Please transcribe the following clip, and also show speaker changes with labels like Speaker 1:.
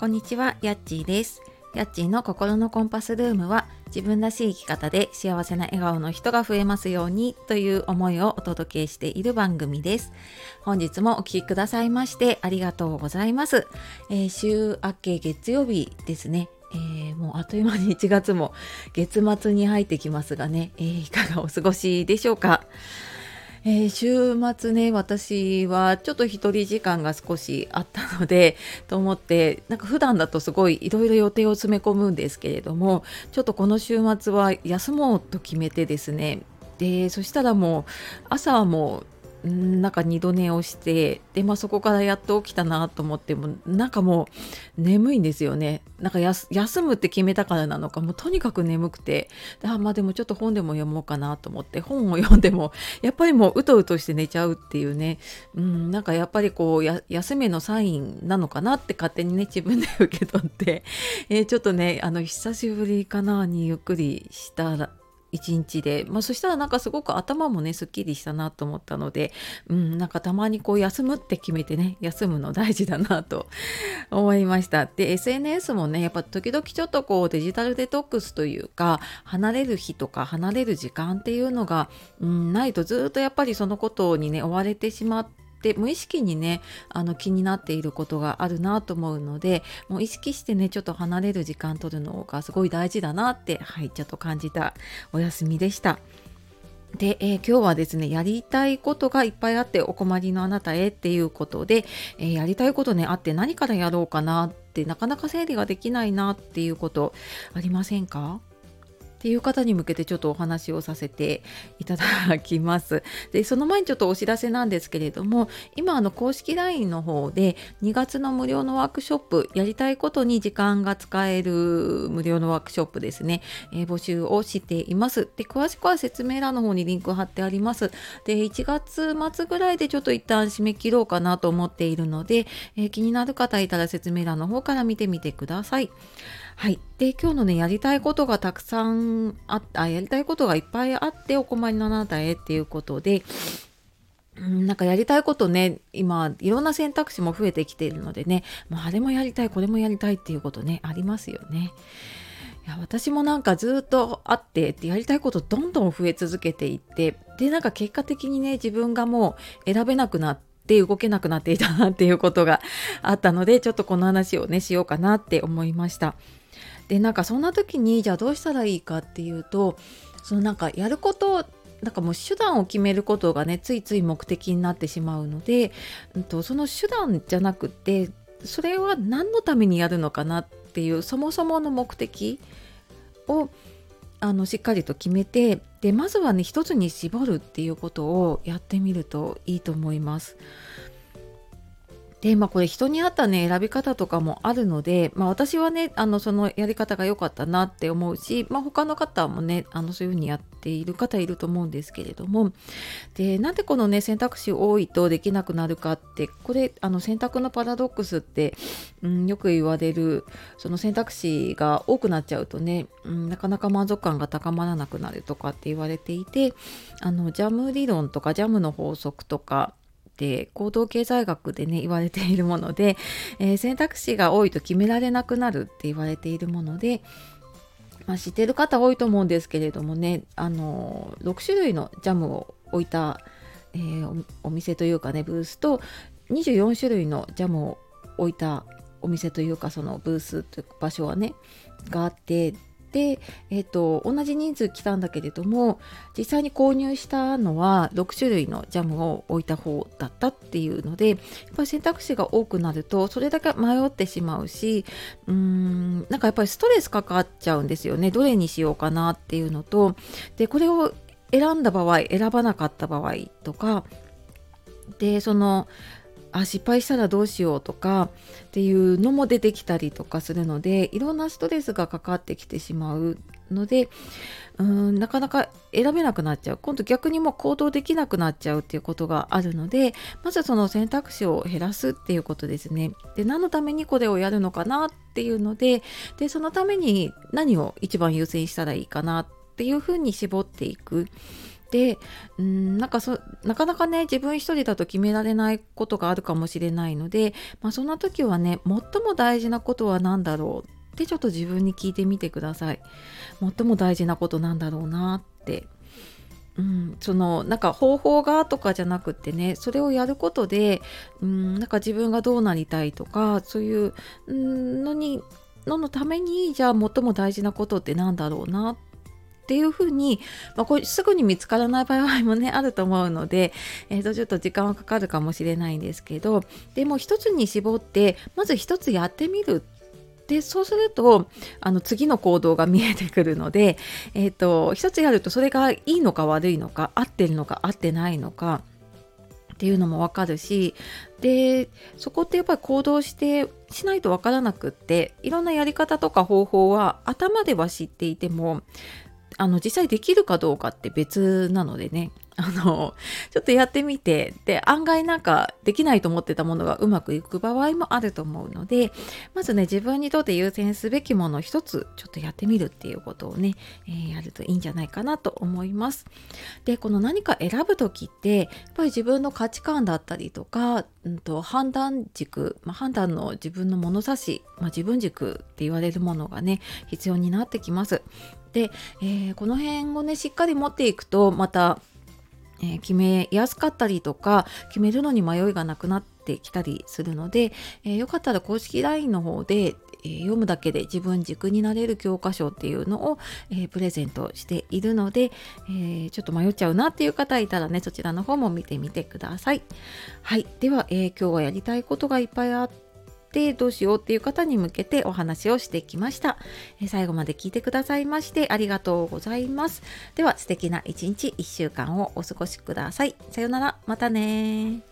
Speaker 1: こんにちは、やっちーです。やっちーの心のコンパスルームは自分らしい生き方で幸せな笑顔の人が増えますようにという思いをお届けしている番組です。本日もお聴きくださいましてありがとうございます。えー週明け月曜日ですね。えーもうあっという間に 1月も月末に入ってきますがね、えーいかがお過ごしでしょうか。えー週末ね私はちょっと一人時間が少しあったので と思ってなんか普段だとすごいいろいろ予定を詰め込むんですけれどもちょっとこの週末は休もうと決めてですね。でそしたらもう朝はもうんなんか二度寝をしてで、まあ、そこからやっと起きたなと思ってもなんかもう眠いんですよね。なんか休むって決めたからなのかもうとにかく眠くて。あまあでもちょっと本でも読もうかなと思って本を読んでもやっぱりもううとうとして寝ちゃうっていうね、うん、なんかやっぱりこうや休めのサインなのかなって勝手にね自分で受け取って、えーちょっとねあの久しぶりかなにゆっくりしたら一日で、まあ、そしたらなんかすごく頭もねすっきりしたなと思ったので、うん、なんかたまにこう休むって決めてね休むの大事だなと思いました。で SNS もねやっぱ時々ちょっとこうデジタルデトックスというか離れる日とか離れる時間っていうのが、うん、ないとずっとやっぱりそのことにね追われてしまってで無意識にねあの気になっていることがあるなと思うのでもう意識してねちょっと離れる時間取るのがすごい大事だなってはいちょっと感じたお休みでした。で、えー今日はですねやりたいことがいっぱいあってお困りのあなたへっていうことで、えーやりたいことねあって何からやろうかなってなかなか整理ができないなっていうことありませんか？っていう方に向けてちょっとお話をさせていただきます。で、その前にちょっとお知らせなんですけれども、今あの公式 LINE の方で2月の無料のワークショップ、やりたいことに時間が使える無料のワークショップですね、えー募集をしています。で、詳しくは説明欄の方にリンク貼ってあります。で、1月末ぐらいでちょっと一旦締め切ろうかなと思っているので、えー気になる方いたら説明欄の方から見てみてください。はい。で、今日のね、やりたいことがたくさんあった、やりたいことがいっぱいあってお困りのあなたへっていうことで、うんなんかやりたいことね、今、いろんな選択肢も増えてきているのでね、もうあれもやりたい、これもやりたいっていうことね、ありますよね。いや私もなんかずっとあってでやりたいことどんどん増え続けていってでなんか結果的にね自分がもう選べなくなって動けなくなっていたなっていうことがあったのでちょっとこの話をねしようかなって思いました。でなんかそんな時にじゃあどうしたらいいかっていうとそのなんかやることなんかもう手段を決めることがねついつい目的になってしまうので、うん、とその手段じゃなくてそれは何のためにやるのかなっていうそもそもの目的をあのしっかりと決めてでまずはね一つに絞るっていうことをやってみるといいと思います。でまあこれ人に合ったね選び方とかもあるので、まあ、私はねあのそのやり方が良かったなって思うし、まあ、他の方もねあのそういうふうにやっている方いると思うんですけれどもでなんでこのね選択肢多いとできなくなるかってこれあの選択のパラドックスって、うん、よく言われるその選択肢が多くなっちゃうとね、うん、なかなか満足感が高まらなくなるとかって言われていてあのジャム理論とかジャムの法則とかで行動経済学でね言われているもので、えー選択肢が多いと決められなくなるって言われているもので、まあ、知ってる方多いと思うんですけれどもねあの6種類のジャムを置いた、えーお店というかねブースと24種類のジャムを置いたお店というかそのブースという場所はねがあってで、えー、と同じ人数来たんだけれども実際に購入したのは6種類のジャムを置いた方だったっていうのでやっぱり選択肢が多くなるとそれだけ迷ってしまうしうーんなんかやっぱりストレスかかっちゃうんですよね。どれにしようかなっていうのと。でこれを選んだ場合選ばなかった場合とかでそのあ失敗したらどうしようとかっていうのも出てきたりとかするのでいろんなストレスがかかってきてしまうのでうーんなかなか選べなくなっちゃう今度逆にもう行動できなくなっちゃうっていうことがあるのでまずその選択肢を減らすっていうことですね。で何のためにこれをやるのかなっていうのででそのために何を一番優先したらいいかなっていうふうに絞っていく。でうんなんかそなかなかね自分一人だと決められないことがあるかもしれないので、まあ、そんな時はね最も大事なことは何だろうってちょっと自分に聞いてみてください。最も大事なことなんだろうなって。うん、そのなんか方法がとかじゃなくってねそれをやることで、うん、なんか自分がどうなりたいとかそういうのにののためにじゃあ最も大事なことって何だろうなってっていうふうに、まあ、これすぐに見つからない場合もねあると思うので、えー、とちょっと時間はかかるかもしれないんですけどでも一つに絞ってまず一つやってみる。でそうするとあの次の行動が見えてくるので、えーと、一つやるとそれがいいのか悪いのか合ってるのか合ってないのかっていうのもわかるしでそこってやっぱり行動してしないとわからなくっていろんなやり方とか方法は頭では知っていてもあの実際できるかどうかって別なのでね あのちょっとやってみてで案外なんかできないと思ってたものがうまくいく場合もあると思うのでまずね自分にとって優先すべきもの一つちょっとやってみるっていうことをね、えー、やるといいんじゃないかなと思います。でこの何か選ぶ時ってやっぱり自分の価値観だったりとか、うんと、判断軸、まあ、判断の自分の物差し、まあ、自分軸って言われるものがね必要になってきます。で、えー、この辺をねしっかり持っていくとまた、えー、決めやすかったりとか決めるのに迷いがなくなってきたりするので、えー、よかったら公式 LINE の方で、えー、読むだけで自分軸になれる教科書っていうのを、えプレゼントしているので、えちょっと迷っちゃうなっていう方いたらねそちらの方も見てみてください。はいでは、え今日はやりたいことがいっぱいあってってどうしようっていう方に向けてお話をしてきました。え最後まで聞いてくださいましてありがとうございます。では素敵な一日1週間をお過ごしください。さようなら、またね